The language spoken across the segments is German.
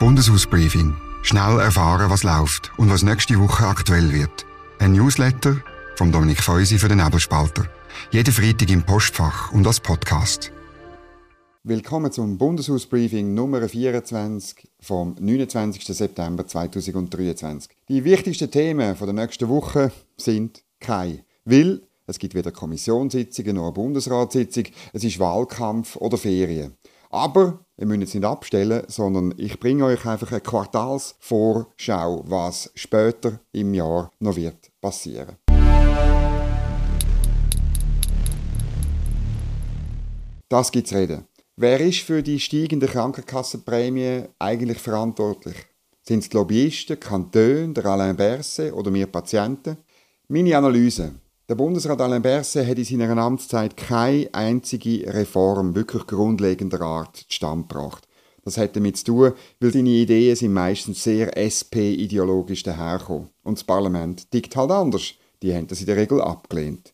Bundeshausbriefing. Schnell erfahren, was läuft und was nächste Woche aktuell wird. Ein Newsletter vom Dominik Feusi für den Nebelspalter. Jeden Freitag im Postfach und als Podcast. Willkommen zum Bundeshausbriefing Nummer 24 vom 29. September 2023. Die wichtigsten Themen der nächsten Woche sind keine. Weil es gibt weder Kommissionssitzungen noch eine Bundesratssitzung, es ist Wahlkampf oder Ferien. Aber wir müssen jetzt nicht abstellen, sondern ich bringe euch einfach eine Quartalsvorschau, was später im Jahr noch wird passieren. Das gibt's reden. Wer ist für die steigende Krankenkassenprämie eigentlich verantwortlich? Sind es die Lobbyisten, Kantone, der Alain Berset oder wir Patienten? Meine Analyse. Der Bundesrat Alain Berset hat in seiner Amtszeit keine einzige Reform wirklich grundlegender Art zustande gebracht. Das hat damit zu tun, weil seine Ideen sind meistens sehr SP-ideologisch daherkommen. Und das Parlament tickt halt anders. Die haben das in der Regel abgelehnt.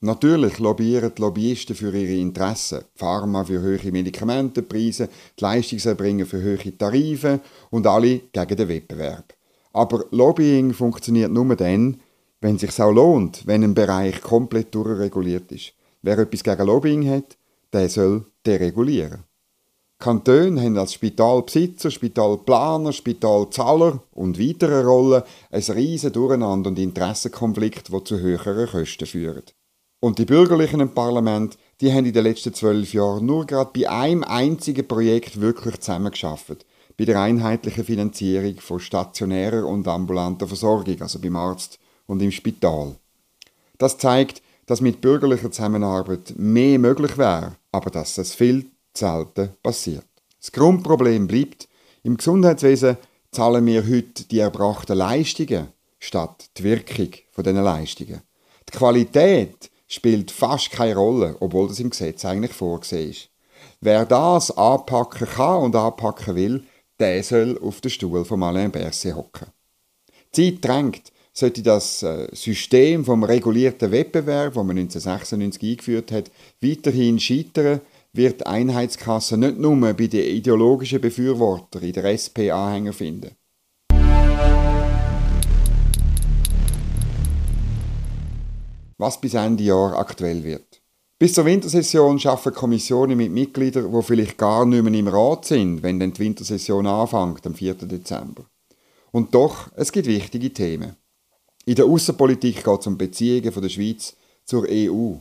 Natürlich lobbyieren die Lobbyisten für ihre Interessen. Die Pharma für hohe Medikamentenpreise, die Leistungserbringer für hohe Tarife und alle gegen den Wettbewerb. Aber Lobbying funktioniert nur dann, wenn es sich auch lohnt, wenn ein Bereich komplett durchreguliert ist. Wer etwas gegen Lobbying hat, der soll deregulieren. Kantone haben als Spitalbesitzer, Spitalplaner, Spitalzahler und weitere Rollen ein riesen Durcheinander und Interessenkonflikt, der zu höheren Kosten führt. Und die Bürgerlichen im Parlament, die haben in den letzten zwölf Jahren nur gerade bei einem einzigen Projekt wirklich zusammengeschafft. Bei der einheitlichen Finanzierung von stationärer und ambulanter Versorgung, also beim Arzt und im Spital. Das zeigt, dass mit bürgerlicher Zusammenarbeit mehr möglich wäre, aber dass das viel selten passiert. Das Grundproblem bleibt, im Gesundheitswesen zahlen wir heute die erbrachten Leistungen statt die Wirkung von diesen Leistungen. Die Qualität spielt fast keine Rolle, obwohl das im Gesetz eigentlich vorgesehen ist. Wer das anpacken kann und anpacken will, der soll auf den Stuhl von Alain Berset hocken. Die Zeit drängt, sollte das äh, System vom regulierten Wettbewerb, das man 1996 eingeführt hat, weiterhin scheitern, wird die Einheitskasse nicht nur bei den ideologischen Befürwortern in der SP Anhänger finden. Was bis Ende Jahr aktuell wird. Bis zur Wintersession schaffen Kommissionen mit Mitgliedern, die vielleicht gar nicht mehr im Rat sind, wenn dann die Wintersession anfängt am 4. Dezember. Und doch, es gibt wichtige Themen. In der Außenpolitik geht es um Beziehungen von der Schweiz zur EU.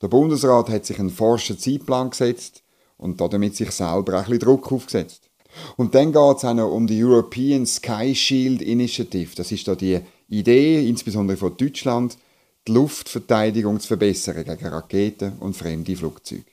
Der Bundesrat hat sich einen forschen Zeitplan gesetzt und damit sich selber ein bisschen Druck aufgesetzt. Und dann geht es auch noch um die European Sky Shield Initiative. Das ist da die Idee, insbesondere von Deutschland, die Luftverteidigung zu verbessern gegen Raketen und fremde Flugzeuge.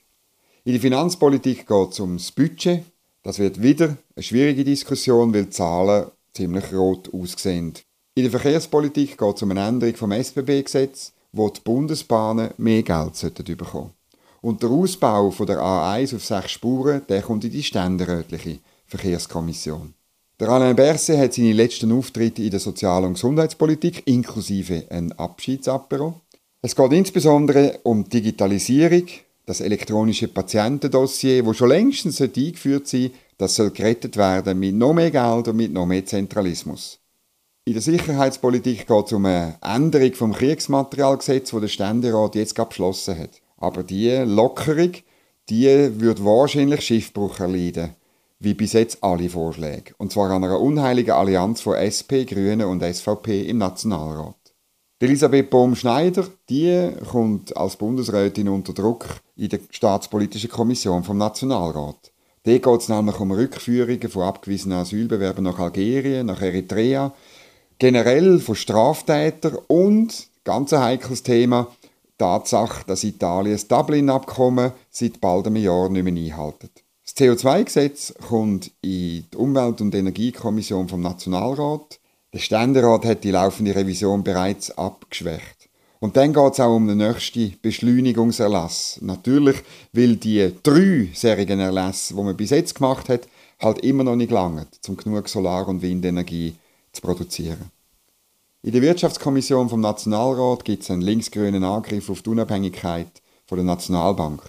In der Finanzpolitik geht es um das Budget. Das wird wieder eine schwierige Diskussion, weil die Zahlen ziemlich rot aussehen. In der Verkehrspolitik geht es um eine Änderung vom SBB-Gesetz, wo die Bundesbahnen mehr Geld sollten bekommen. Und der Ausbau von der A1 auf sechs Spuren, der kommt in die ständerätliche Verkehrskommission. Der Alain Berset hat seine letzten Auftritte in der Sozial- und Gesundheitspolitik inklusive ein Abschiedsapero. Es geht insbesondere um Digitalisierung, das elektronische Patientendossier, wo schon längstens eingeführt sein das soll gerettet werden mit noch mehr Geld und mit noch mehr Zentralismus. In der Sicherheitspolitik geht es um eine Änderung vom Kriegsmaterialgesetz, das der Ständerat jetzt beschlossen hat. Aber diese Lockerung, die wird wahrscheinlich Schiffbruch erleiden, wie bis jetzt alle Vorschläge. Und zwar an einer unheiligen Allianz von SP, Grünen und SVP im Nationalrat. Elisabeth Bohm-Schneider, die kommt als Bundesrätin unter Druck in der Staatspolitischen Kommission vom Nationalrat. Hier geht es nämlich um Rückführungen von abgewiesenen Asylbewerbern nach Algerien, nach Eritrea, generell von Straftätern und, ganz ein heikles Thema, Tatsache, dass Italien das Dublin-Abkommen seit bald einem Jahr nicht mehr einhält. Das CO2-Gesetz kommt in die Umwelt- und Energiekommission vom Nationalrat. Der Ständerat hat die laufende Revision bereits abgeschwächt. Und dann geht es auch um den nächsten Beschleunigungserlass. Natürlich, weil die drei Serien Erlass, die man bis jetzt gemacht hat, halt immer noch nicht langen, um genug Solar- und Windenergie zu produzieren. In der Wirtschaftskommission vom Nationalrat gibt es einen linksgrünen Angriff auf die Unabhängigkeit der Nationalbank.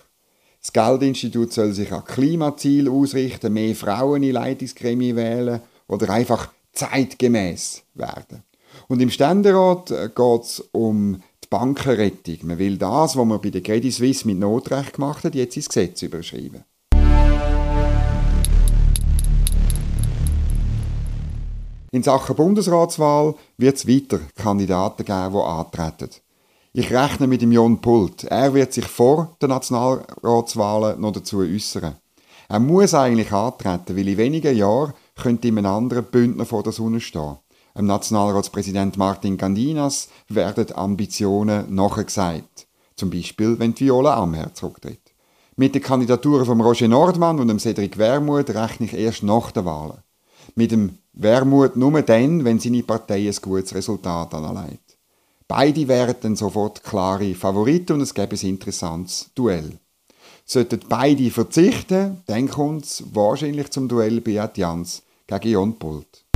Das Geldinstitut soll sich an Klimaziel ausrichten, mehr Frauen in Leitungsgremien wählen oder einfach zeitgemäß werden. Und im Ständerat äh, geht es um die Bankenrettung. Man will das, was man bei der Credit Suisse mit Notrecht gemacht hat, jetzt ins Gesetz überschreiben. In Sachen Bundesratswahl wird es weiter Kandidaten geben, die antreten. Ich rechne mit dem Jon Pult. Er wird sich vor den Nationalratswahlen noch dazu äußern. Er muss eigentlich antreten, weil in wenigen Jahren könnte ihm ein anderer Bündner vor der Sonne stehen. Dem Nationalratspräsident Martin Gandinas werden Ambitionen nachgesagt. Zum Beispiel, wenn Viola Amher zurücktritt. Mit den Kandidaturen von Roger Nordmann und dem Cedric Wermuth rechne ich erst nach den Wahlen. Mit dem Wermut nur dann, wenn seine Partei ein gutes Resultat anlegt. Beide wären dann sofort klare Favoriten und es gäbe ein interessantes Duell. Sollten beide verzichten, dann kommt es wahrscheinlich zum Duell Beat Jans gegen Jon Pult.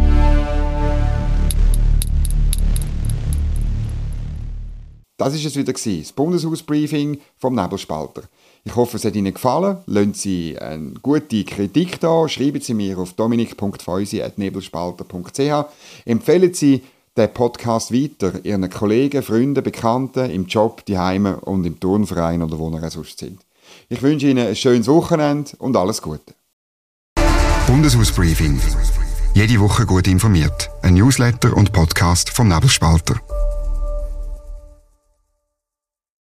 Das ist es wieder das Bundeshausbriefing vom Nebelspalter. Ich hoffe, es hat Ihnen gefallen. Lassen Sie eine gute Kritik da. Schreiben Sie mir auf dominik.feusi.nebelspalter.ch. Empfehlen Sie den Podcast weiter Ihren Kollegen, Freunden, Bekannten im Job, die Heime und im Turnverein oder wo Sie sonst sind. Ich wünsche Ihnen ein schönes Wochenende und alles Gute. Bundeshausbriefing. Jede Woche gut informiert. Ein Newsletter und Podcast vom Nebelspalter.